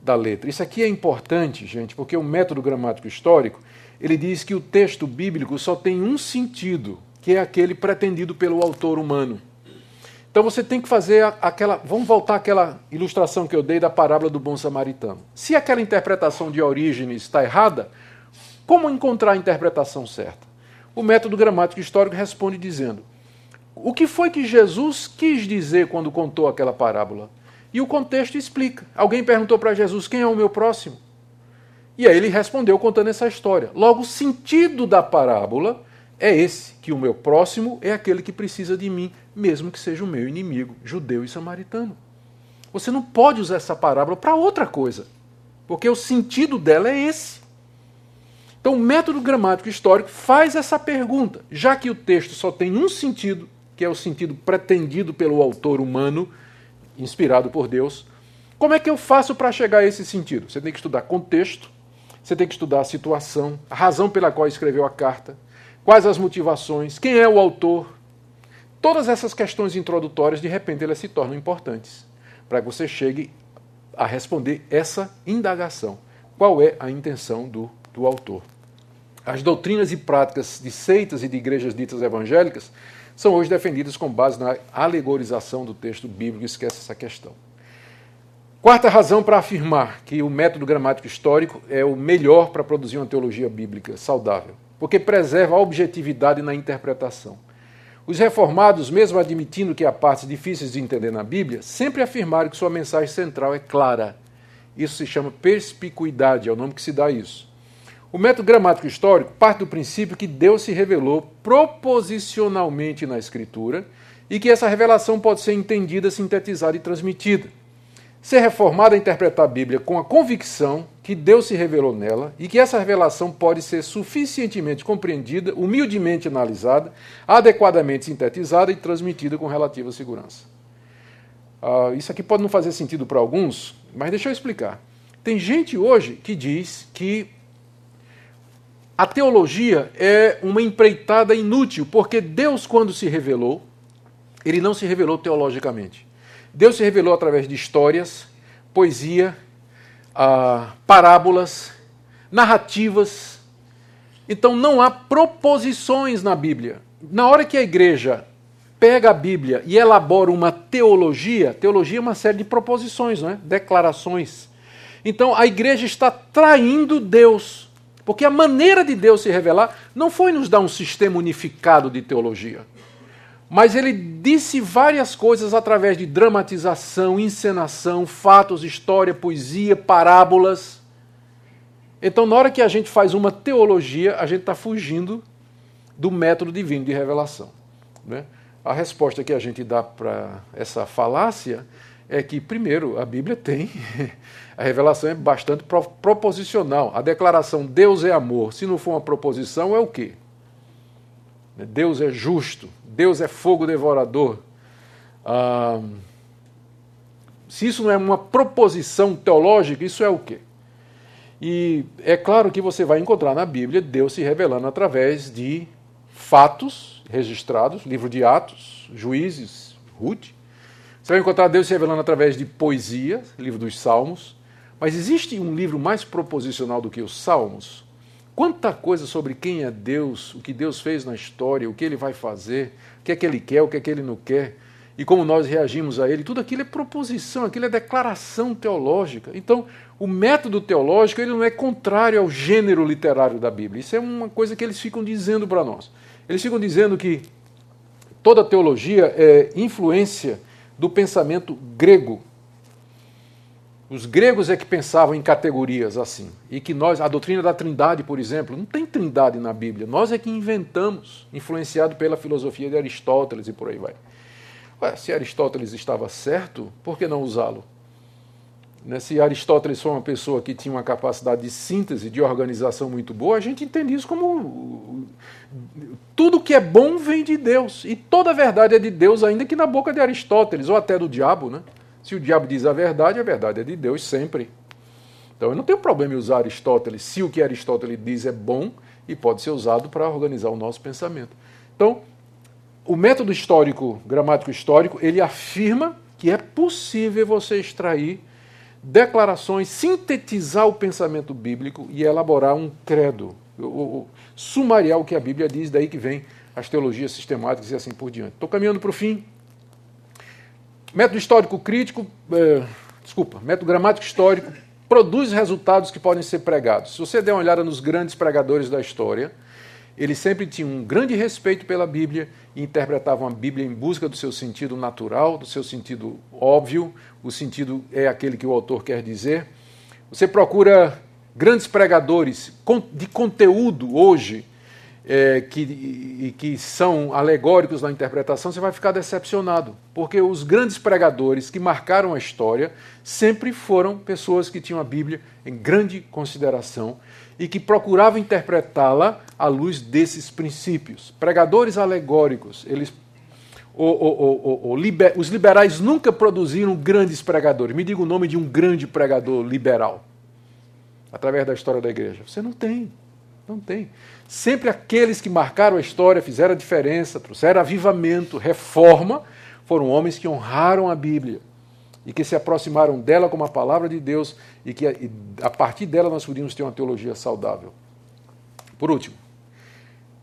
da letra. Isso aqui é importante, gente, porque o método gramático histórico, ele diz que o texto bíblico só tem um sentido, que é aquele pretendido pelo autor humano. Então você tem que fazer aquela. Vamos voltar àquela ilustração que eu dei da parábola do bom samaritano. Se aquela interpretação de origem está errada, como encontrar a interpretação certa? O método gramático histórico responde dizendo: o que foi que Jesus quis dizer quando contou aquela parábola? E o contexto explica. Alguém perguntou para Jesus: quem é o meu próximo? E aí ele respondeu contando essa história. Logo, o sentido da parábola é esse: que o meu próximo é aquele que precisa de mim, mesmo que seja o meu inimigo, judeu e samaritano. Você não pode usar essa parábola para outra coisa, porque o sentido dela é esse. Então, o método gramático histórico faz essa pergunta, já que o texto só tem um sentido, que é o sentido pretendido pelo autor humano, inspirado por Deus, como é que eu faço para chegar a esse sentido? Você tem que estudar contexto, você tem que estudar a situação, a razão pela qual escreveu a carta, quais as motivações, quem é o autor. Todas essas questões introdutórias, de repente, elas se tornam importantes para que você chegue a responder essa indagação. Qual é a intenção do do autor. As doutrinas e práticas de seitas e de igrejas ditas evangélicas são hoje defendidas com base na alegorização do texto bíblico, esquece essa questão. Quarta razão para afirmar que o método gramático histórico é o melhor para produzir uma teologia bíblica saudável, porque preserva a objetividade na interpretação. Os reformados, mesmo admitindo que há partes difíceis de entender na Bíblia, sempre afirmaram que sua mensagem central é clara. Isso se chama perspicuidade, é o nome que se dá a isso. O método gramático histórico parte do princípio que Deus se revelou proposicionalmente na Escritura e que essa revelação pode ser entendida, sintetizada e transmitida. ser reformada a interpretar a Bíblia com a convicção que Deus se revelou nela e que essa revelação pode ser suficientemente compreendida, humildemente analisada, adequadamente sintetizada e transmitida com relativa segurança. Uh, isso aqui pode não fazer sentido para alguns, mas deixa eu explicar. Tem gente hoje que diz que a teologia é uma empreitada inútil, porque Deus, quando se revelou, ele não se revelou teologicamente. Deus se revelou através de histórias, poesia, ah, parábolas, narrativas. Então não há proposições na Bíblia. Na hora que a igreja pega a Bíblia e elabora uma teologia, teologia é uma série de proposições, não é? declarações. Então a igreja está traindo Deus, porque a maneira de Deus se revelar não foi nos dar um sistema unificado de teologia. Mas ele disse várias coisas através de dramatização, encenação, fatos, história, poesia, parábolas. Então, na hora que a gente faz uma teologia, a gente está fugindo do método divino de revelação. Né? A resposta que a gente dá para essa falácia é que, primeiro, a Bíblia tem, a revelação é bastante proposicional. A declaração Deus é amor, se não for uma proposição, é o quê? Deus é justo, Deus é fogo devorador. Ah, se isso não é uma proposição teológica, isso é o quê? E é claro que você vai encontrar na Bíblia Deus se revelando através de fatos registrados, livro de Atos, Juízes, Ruth. Você vai encontrar Deus se revelando através de poesia, livro dos Salmos. Mas existe um livro mais proposicional do que os Salmos? Quanta coisa sobre quem é Deus, o que Deus fez na história, o que ele vai fazer, o que é que ele quer, o que é que ele não quer, e como nós reagimos a ele. Tudo aquilo é proposição, aquilo é declaração teológica. Então, o método teológico ele não é contrário ao gênero literário da Bíblia. Isso é uma coisa que eles ficam dizendo para nós. Eles ficam dizendo que toda teologia é influência do pensamento grego os gregos é que pensavam em categorias assim. E que nós, a doutrina da trindade, por exemplo, não tem trindade na Bíblia. Nós é que inventamos, influenciado pela filosofia de Aristóteles e por aí vai. Ué, se Aristóteles estava certo, por que não usá-lo? Né, se Aristóteles foi uma pessoa que tinha uma capacidade de síntese, de organização muito boa, a gente entende isso como tudo que é bom vem de Deus. E toda a verdade é de Deus, ainda que na boca de Aristóteles, ou até do diabo, né? Se o diabo diz a verdade, a verdade é de Deus sempre. Então eu não tenho problema em usar Aristóteles se o que Aristóteles diz é bom e pode ser usado para organizar o nosso pensamento. Então, o método histórico, gramático histórico, ele afirma que é possível você extrair declarações, sintetizar o pensamento bíblico e elaborar um credo, sumariar o que a Bíblia diz, daí que vem as teologias sistemáticas e assim por diante. Estou caminhando para o fim. Método histórico crítico, é, desculpa, método gramático histórico produz resultados que podem ser pregados. Se você der uma olhada nos grandes pregadores da história, eles sempre tinham um grande respeito pela Bíblia e interpretavam a Bíblia em busca do seu sentido natural, do seu sentido óbvio, o sentido é aquele que o autor quer dizer. Você procura grandes pregadores de conteúdo hoje é, que, que são alegóricos na interpretação, você vai ficar decepcionado, porque os grandes pregadores que marcaram a história sempre foram pessoas que tinham a Bíblia em grande consideração e que procuravam interpretá-la à luz desses princípios. Pregadores alegóricos, eles liber, os liberais nunca produziram grandes pregadores. Me diga o nome de um grande pregador liberal através da história da igreja. Você não tem. Não tem. Sempre aqueles que marcaram a história, fizeram a diferença, trouxeram avivamento, reforma, foram homens que honraram a Bíblia e que se aproximaram dela como a palavra de Deus e que a partir dela nós podíamos ter uma teologia saudável. Por último,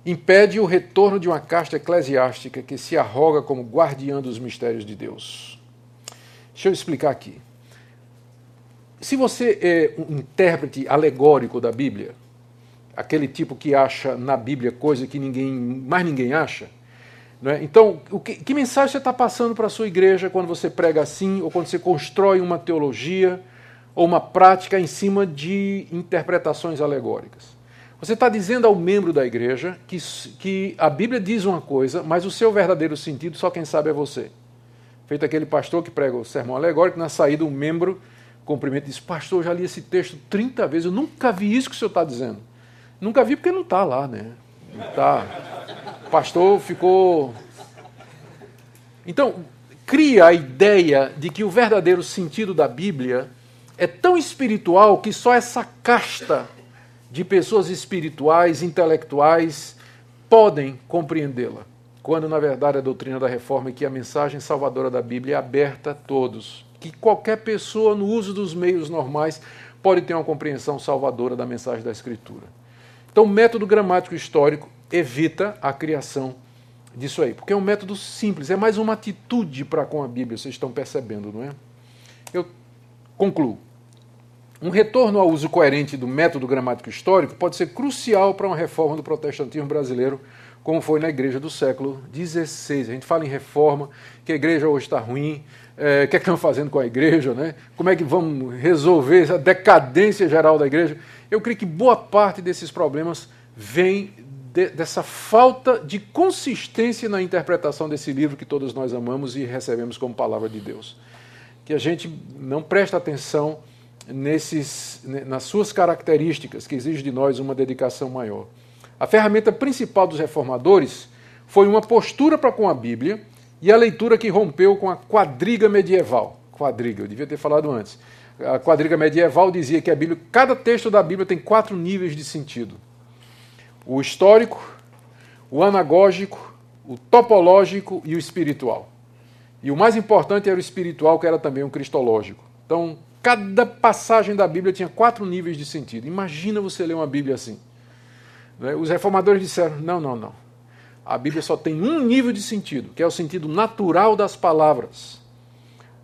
impede o retorno de uma casta eclesiástica que se arroga como guardiã dos mistérios de Deus. Deixa eu explicar aqui. Se você é um intérprete alegórico da Bíblia, aquele tipo que acha na Bíblia coisa que ninguém, mais ninguém acha. É? Então, que, que, mensagem você está passando para a sua igreja quando você prega assim, ou quando você constrói uma teologia ou uma prática em cima de interpretações alegóricas? Você está dizendo ao membro da igreja que, que a Bíblia diz uma coisa, mas o seu verdadeiro sentido só quem sabe é você. Feito aquele pastor que prega o sermão alegórico, na saída um membro cumprimenta e diz, pastor, já li esse texto 30 vezes, eu nunca vi isso que o senhor está dizendo. Nunca vi porque não está lá, né? Não está. O pastor ficou. Então, cria a ideia de que o verdadeiro sentido da Bíblia é tão espiritual que só essa casta de pessoas espirituais, intelectuais, podem compreendê-la. Quando, na verdade, a doutrina da reforma é que a mensagem salvadora da Bíblia é aberta a todos. Que qualquer pessoa, no uso dos meios normais, pode ter uma compreensão salvadora da mensagem da Escritura. Então, o método gramático histórico evita a criação disso aí, porque é um método simples, é mais uma atitude para com a Bíblia, vocês estão percebendo, não é? Eu concluo. Um retorno ao uso coerente do método gramático histórico pode ser crucial para uma reforma do protestantismo brasileiro, como foi na igreja do século XVI. A gente fala em reforma, que a igreja hoje está ruim, é, o que, é que estão fazendo com a igreja, né? como é que vamos resolver essa decadência geral da igreja. Eu creio que boa parte desses problemas vem de, dessa falta de consistência na interpretação desse livro que todos nós amamos e recebemos como palavra de Deus. Que a gente não presta atenção nesses, nas suas características, que exige de nós uma dedicação maior. A ferramenta principal dos reformadores foi uma postura para com a Bíblia e a leitura que rompeu com a quadriga medieval. Quadriga, eu devia ter falado antes. A quadriga medieval dizia que a Bíblia, cada texto da Bíblia tem quatro níveis de sentido: o histórico, o anagógico, o topológico e o espiritual. E o mais importante era o espiritual, que era também o cristológico. Então, Cada passagem da Bíblia tinha quatro níveis de sentido. Imagina você ler uma Bíblia assim. Né? Os reformadores disseram: não, não, não. A Bíblia só tem um nível de sentido, que é o sentido natural das palavras.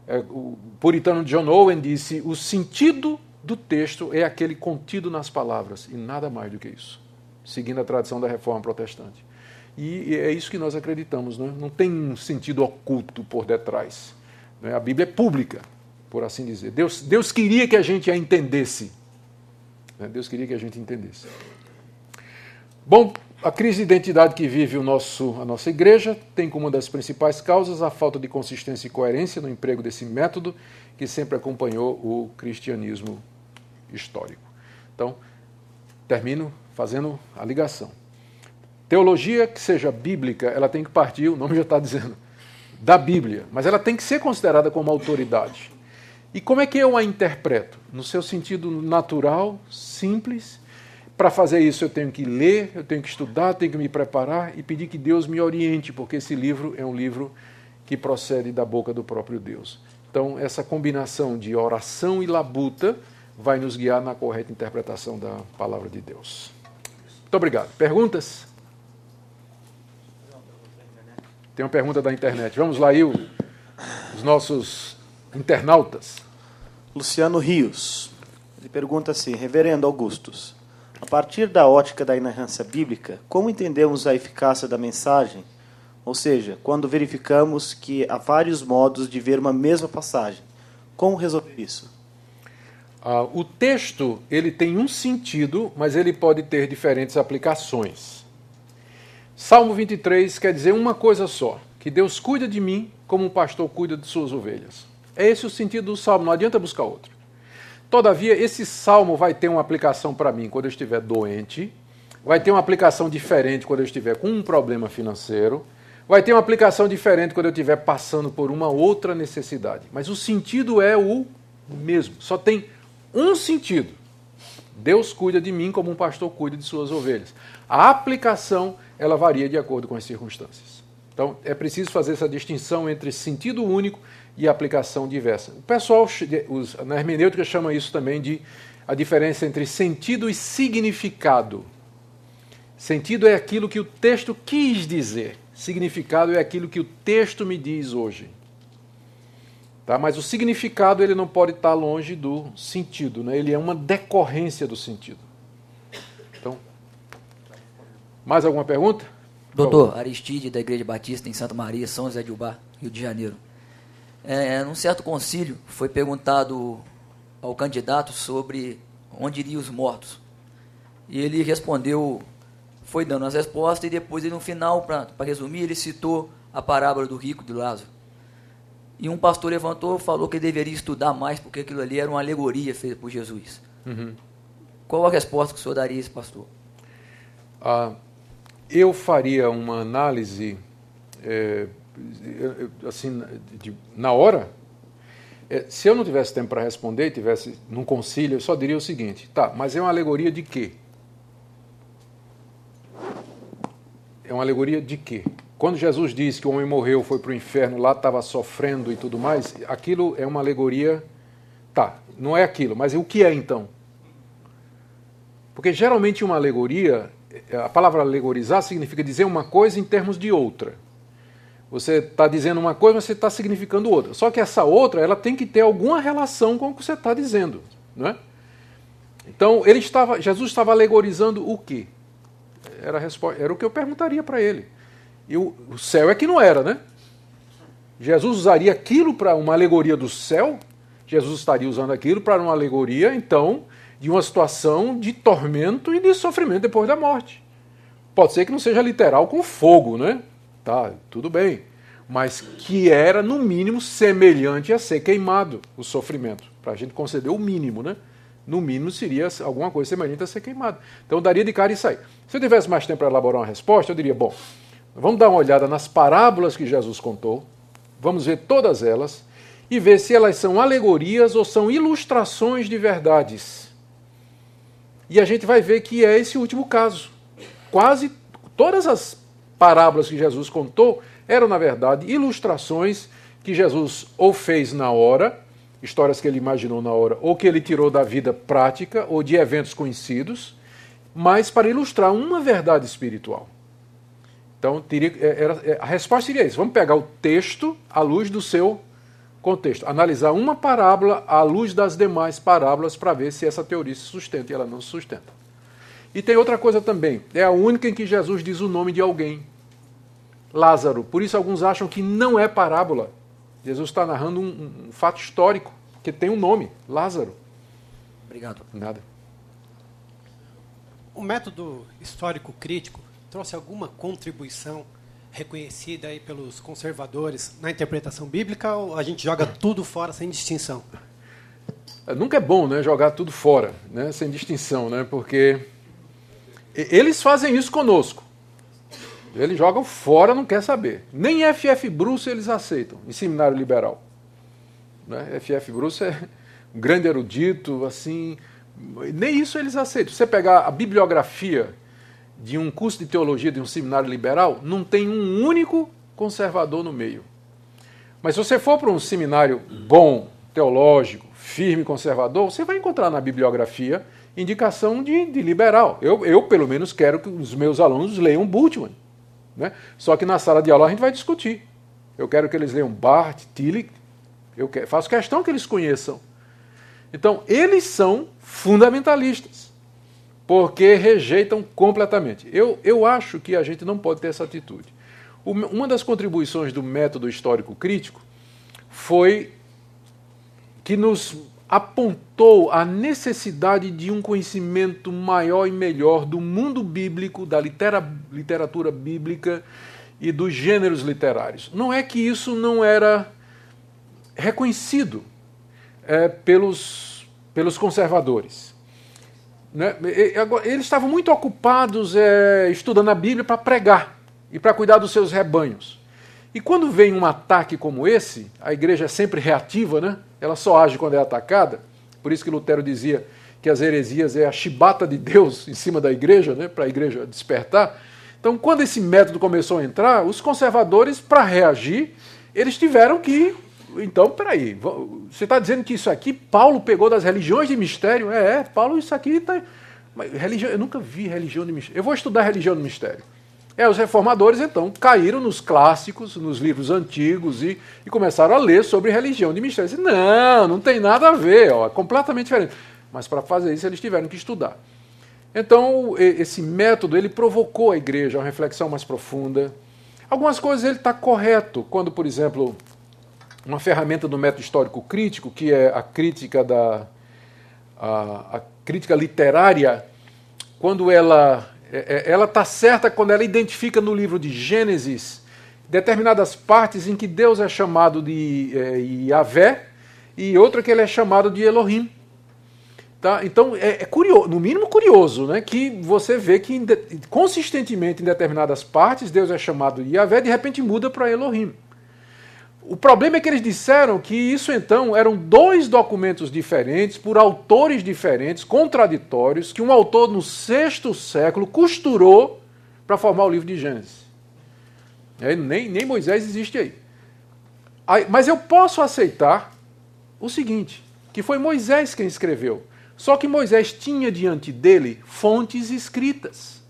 É, o puritano John Owen disse: o sentido do texto é aquele contido nas palavras, e nada mais do que isso, seguindo a tradição da reforma protestante. E é isso que nós acreditamos, não, é? não tem um sentido oculto por detrás. Né? A Bíblia é pública, por assim dizer. Deus, Deus queria que a gente a entendesse. Né? Deus queria que a gente entendesse. Bom, a crise de identidade que vive o nosso, a nossa igreja tem como uma das principais causas a falta de consistência e coerência no emprego desse método que sempre acompanhou o cristianismo histórico. Então, termino fazendo a ligação. Teologia que seja bíblica, ela tem que partir, o nome já está dizendo, da Bíblia, mas ela tem que ser considerada como autoridade. E como é que eu a interpreto? No seu sentido natural, simples. Para fazer isso, eu tenho que ler, eu tenho que estudar, tenho que me preparar e pedir que Deus me oriente, porque esse livro é um livro que procede da boca do próprio Deus. Então, essa combinação de oração e labuta vai nos guiar na correta interpretação da palavra de Deus. Muito obrigado. Perguntas? Tem uma pergunta da internet. Vamos lá, aí, os nossos internautas. Luciano Rios. Ele pergunta assim: Reverendo Augustus, a partir da ótica da inerrância bíblica, como entendemos a eficácia da mensagem? Ou seja, quando verificamos que há vários modos de ver uma mesma passagem, como resolver isso? Ah, o texto ele tem um sentido, mas ele pode ter diferentes aplicações. Salmo 23 quer dizer uma coisa só: que Deus cuida de mim como um pastor cuida de suas ovelhas. É esse o sentido do salmo, não adianta buscar outro. Todavia, esse salmo vai ter uma aplicação para mim quando eu estiver doente, vai ter uma aplicação diferente quando eu estiver com um problema financeiro, vai ter uma aplicação diferente quando eu estiver passando por uma outra necessidade. Mas o sentido é o mesmo, só tem um sentido. Deus cuida de mim como um pastor cuida de suas ovelhas. A aplicação, ela varia de acordo com as circunstâncias. Então, é preciso fazer essa distinção entre sentido único e aplicação diversa. O pessoal na hermenêutica chama isso também de a diferença entre sentido e significado. Sentido é aquilo que o texto quis dizer, significado é aquilo que o texto me diz hoje. Tá? Mas o significado ele não pode estar longe do sentido, né? ele é uma decorrência do sentido. Então, mais alguma pergunta? Doutor, Aristide, da Igreja Batista em Santa Maria, São José de Ubá, Rio de Janeiro. É, num certo concílio, foi perguntado ao candidato sobre onde iriam os mortos. E ele respondeu, foi dando as respostas, e depois, ele, no final, para resumir, ele citou a parábola do rico de Lázaro. E um pastor levantou e falou que deveria estudar mais porque aquilo ali era uma alegoria feita por Jesus. Uhum. Qual a resposta que o senhor daria a esse pastor? Ah, eu faria uma análise é, assim de, na hora. É, se eu não tivesse tempo para responder, tivesse num concílio, eu só diria o seguinte: tá, mas é uma alegoria de quê? É uma alegoria de quê? Quando Jesus disse que o homem morreu, foi para o inferno, lá estava sofrendo e tudo mais, aquilo é uma alegoria. Tá, não é aquilo, mas o que é então? Porque geralmente uma alegoria, a palavra alegorizar significa dizer uma coisa em termos de outra. Você está dizendo uma coisa, mas você está significando outra. Só que essa outra, ela tem que ter alguma relação com o que você está dizendo, não é? Então, ele estava, Jesus estava alegorizando o quê? Era, resposta, era o que eu perguntaria para ele. E o, o céu é que não era, né? Jesus usaria aquilo para uma alegoria do céu? Jesus estaria usando aquilo para uma alegoria, então, de uma situação de tormento e de sofrimento depois da morte. Pode ser que não seja literal com fogo, né? Tá, tudo bem. Mas que era, no mínimo, semelhante a ser queimado o sofrimento. Para a gente conceder o mínimo, né? No mínimo seria alguma coisa semelhante a ser queimado. Então daria de cara isso aí. Se eu tivesse mais tempo para elaborar uma resposta, eu diria: bom, vamos dar uma olhada nas parábolas que Jesus contou, vamos ver todas elas e ver se elas são alegorias ou são ilustrações de verdades. E a gente vai ver que é esse último caso. Quase todas as parábolas que Jesus contou eram, na verdade, ilustrações que Jesus ou fez na hora, histórias que ele imaginou na hora, ou que ele tirou da vida prática ou de eventos conhecidos, mas para ilustrar uma verdade espiritual. Então, teria, é, era, é, a resposta seria isso: vamos pegar o texto à luz do seu contexto, analisar uma parábola à luz das demais parábolas para ver se essa teoria se sustenta e ela não se sustenta. E tem outra coisa também, é a única em que Jesus diz o nome de alguém. Lázaro. Por isso alguns acham que não é parábola. Jesus está narrando um, um fato histórico que tem um nome, Lázaro. Obrigado. Nada. O método histórico crítico trouxe alguma contribuição reconhecida aí pelos conservadores na interpretação bíblica ou a gente joga tudo fora sem distinção? É, nunca é bom, né, jogar tudo fora, né, sem distinção, né, porque eles fazem isso conosco. Eles jogam fora, não quer saber. Nem FF Bruce eles aceitam, em seminário liberal. Né? FF Bruce é um grande erudito, assim. Nem isso eles aceitam. Você pegar a bibliografia de um curso de teologia de um seminário liberal, não tem um único conservador no meio. Mas se você for para um seminário bom, teológico, firme, conservador, você vai encontrar na bibliografia indicação de, de liberal. Eu, eu, pelo menos, quero que os meus alunos leiam Bultmann. Né? Só que na sala de aula a gente vai discutir. Eu quero que eles leiam Barth, Tillich, eu faço questão que eles conheçam. Então, eles são fundamentalistas, porque rejeitam completamente. Eu, eu acho que a gente não pode ter essa atitude. Uma das contribuições do método histórico crítico foi que nos apontou a necessidade de um conhecimento maior e melhor do mundo bíblico, da literatura bíblica e dos gêneros literários. Não é que isso não era reconhecido é, pelos, pelos conservadores. Né? Eles estavam muito ocupados é, estudando a Bíblia para pregar e para cuidar dos seus rebanhos. E quando vem um ataque como esse, a igreja é sempre reativa, né? ela só age quando é atacada. Por isso que Lutero dizia que as heresias é a chibata de Deus em cima da igreja, né? para a igreja despertar. Então, quando esse método começou a entrar, os conservadores, para reagir, eles tiveram que. Então, peraí, você está dizendo que isso aqui Paulo pegou das religiões de mistério? É, é Paulo, isso aqui está. Religião, eu nunca vi religião de mistério. Eu vou estudar religião de mistério. É, os reformadores, então, caíram nos clássicos, nos livros antigos e, e começaram a ler sobre religião de mistério. Não, não tem nada a ver, ó, é completamente diferente. Mas para fazer isso eles tiveram que estudar. Então, esse método ele provocou a igreja a uma reflexão mais profunda. Algumas coisas ele está correto, quando, por exemplo, uma ferramenta do método histórico crítico, que é a crítica da a, a crítica literária, quando ela é, é, ela está certa quando ela identifica no livro de Gênesis determinadas partes em que Deus é chamado de é, Yahvé e outra que ele é chamado de Elohim. Tá? Então é, é, curioso, no mínimo curioso, né, que você vê que consistentemente em determinadas partes Deus é chamado de Yahvé, de repente muda para Elohim. O problema é que eles disseram que isso então eram dois documentos diferentes, por autores diferentes, contraditórios, que um autor no sexto século costurou para formar o livro de Gênesis. É, nem, nem Moisés existe aí. aí. Mas eu posso aceitar o seguinte: que foi Moisés quem escreveu. Só que Moisés tinha diante dele fontes escritas,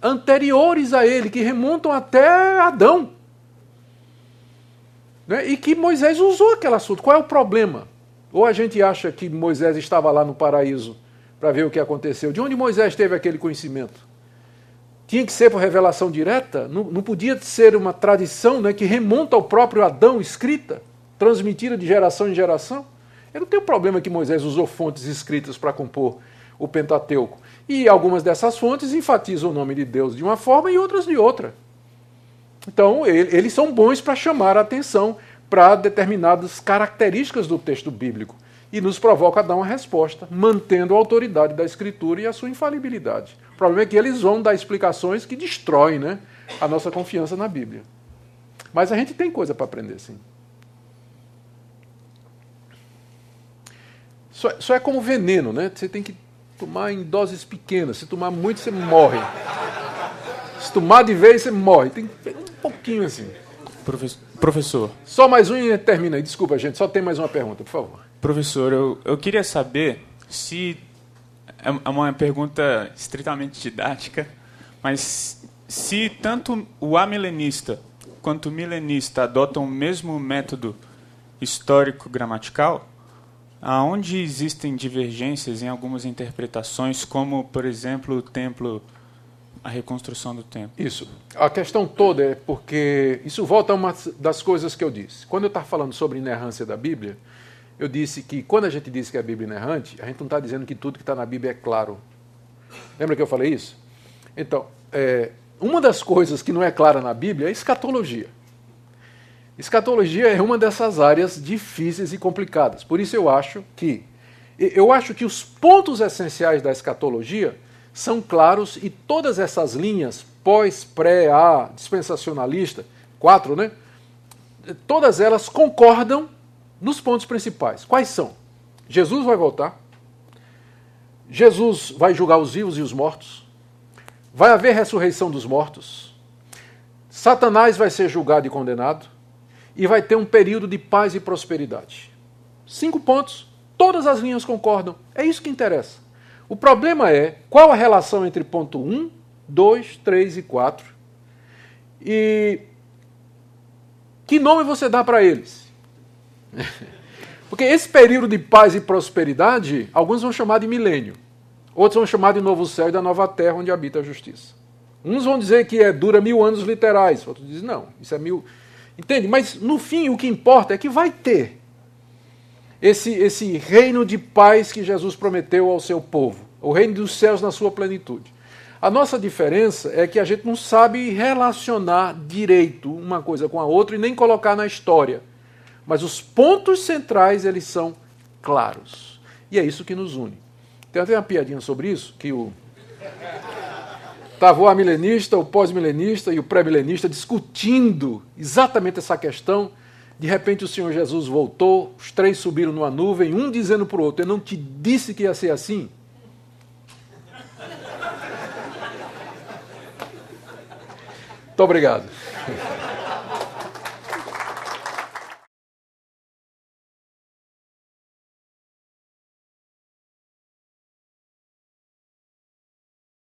anteriores a ele, que remontam até Adão. Né? E que Moisés usou aquele assunto. Qual é o problema? Ou a gente acha que Moisés estava lá no paraíso para ver o que aconteceu. De onde Moisés teve aquele conhecimento? Tinha que ser por revelação direta? Não, não podia ser uma tradição né, que remonta ao próprio Adão escrita, transmitida de geração em geração? Eu não tenho problema que Moisés usou fontes escritas para compor o Pentateuco. E algumas dessas fontes enfatizam o nome de Deus de uma forma e outras de outra. Então, eles são bons para chamar a atenção para determinadas características do texto bíblico e nos provoca a dar uma resposta, mantendo a autoridade da Escritura e a sua infalibilidade. O problema é que eles vão dar explicações que destroem né, a nossa confiança na Bíblia. Mas a gente tem coisa para aprender, sim. Só, só é como veneno, né? Você tem que tomar em doses pequenas. Se tomar muito, você morre. Se tomar de vez, você morre. Tem um pouquinho assim. Professor. Só mais um e termina aí. Desculpa, gente. Só tem mais uma pergunta, por favor. Professor, eu, eu queria saber se. É, é uma pergunta estritamente didática, mas se tanto o amilenista quanto o milenista adotam o mesmo método histórico-gramatical, Aonde existem divergências em algumas interpretações, como, por exemplo, o templo, a reconstrução do templo? Isso. A questão toda é porque isso volta a uma das coisas que eu disse. Quando eu estava falando sobre inerrância da Bíblia, eu disse que quando a gente diz que a Bíblia é inerrante, a gente não está dizendo que tudo que está na Bíblia é claro. Lembra que eu falei isso? Então, é, uma das coisas que não é clara na Bíblia é escatologia. Escatologia é uma dessas áreas difíceis e complicadas. Por isso eu acho que eu acho que os pontos essenciais da escatologia são claros e todas essas linhas pós, pré, a, dispensacionalista, quatro, né? Todas elas concordam nos pontos principais. Quais são? Jesus vai voltar. Jesus vai julgar os vivos e os mortos. Vai haver ressurreição dos mortos. Satanás vai ser julgado e condenado e vai ter um período de paz e prosperidade. Cinco pontos, todas as linhas concordam. É isso que interessa. O problema é qual a relação entre ponto 1, 2, 3 e 4 e que nome você dá para eles. Porque esse período de paz e prosperidade, alguns vão chamar de milênio, outros vão chamar de novo céu e da nova terra onde habita a justiça. Uns vão dizer que é, dura mil anos literais, outros dizem não, isso é mil, Entende? Mas no fim o que importa é que vai ter esse, esse reino de paz que Jesus prometeu ao seu povo, o reino dos céus na sua plenitude. A nossa diferença é que a gente não sabe relacionar direito uma coisa com a outra e nem colocar na história. Mas os pontos centrais eles são claros. E é isso que nos une. Tem até uma piadinha sobre isso que o Estava o amilenista, o pós-milenista e o pré-milenista discutindo exatamente essa questão. De repente o Senhor Jesus voltou, os três subiram numa nuvem, um dizendo para o outro: Eu não te disse que ia ser assim? Muito obrigado.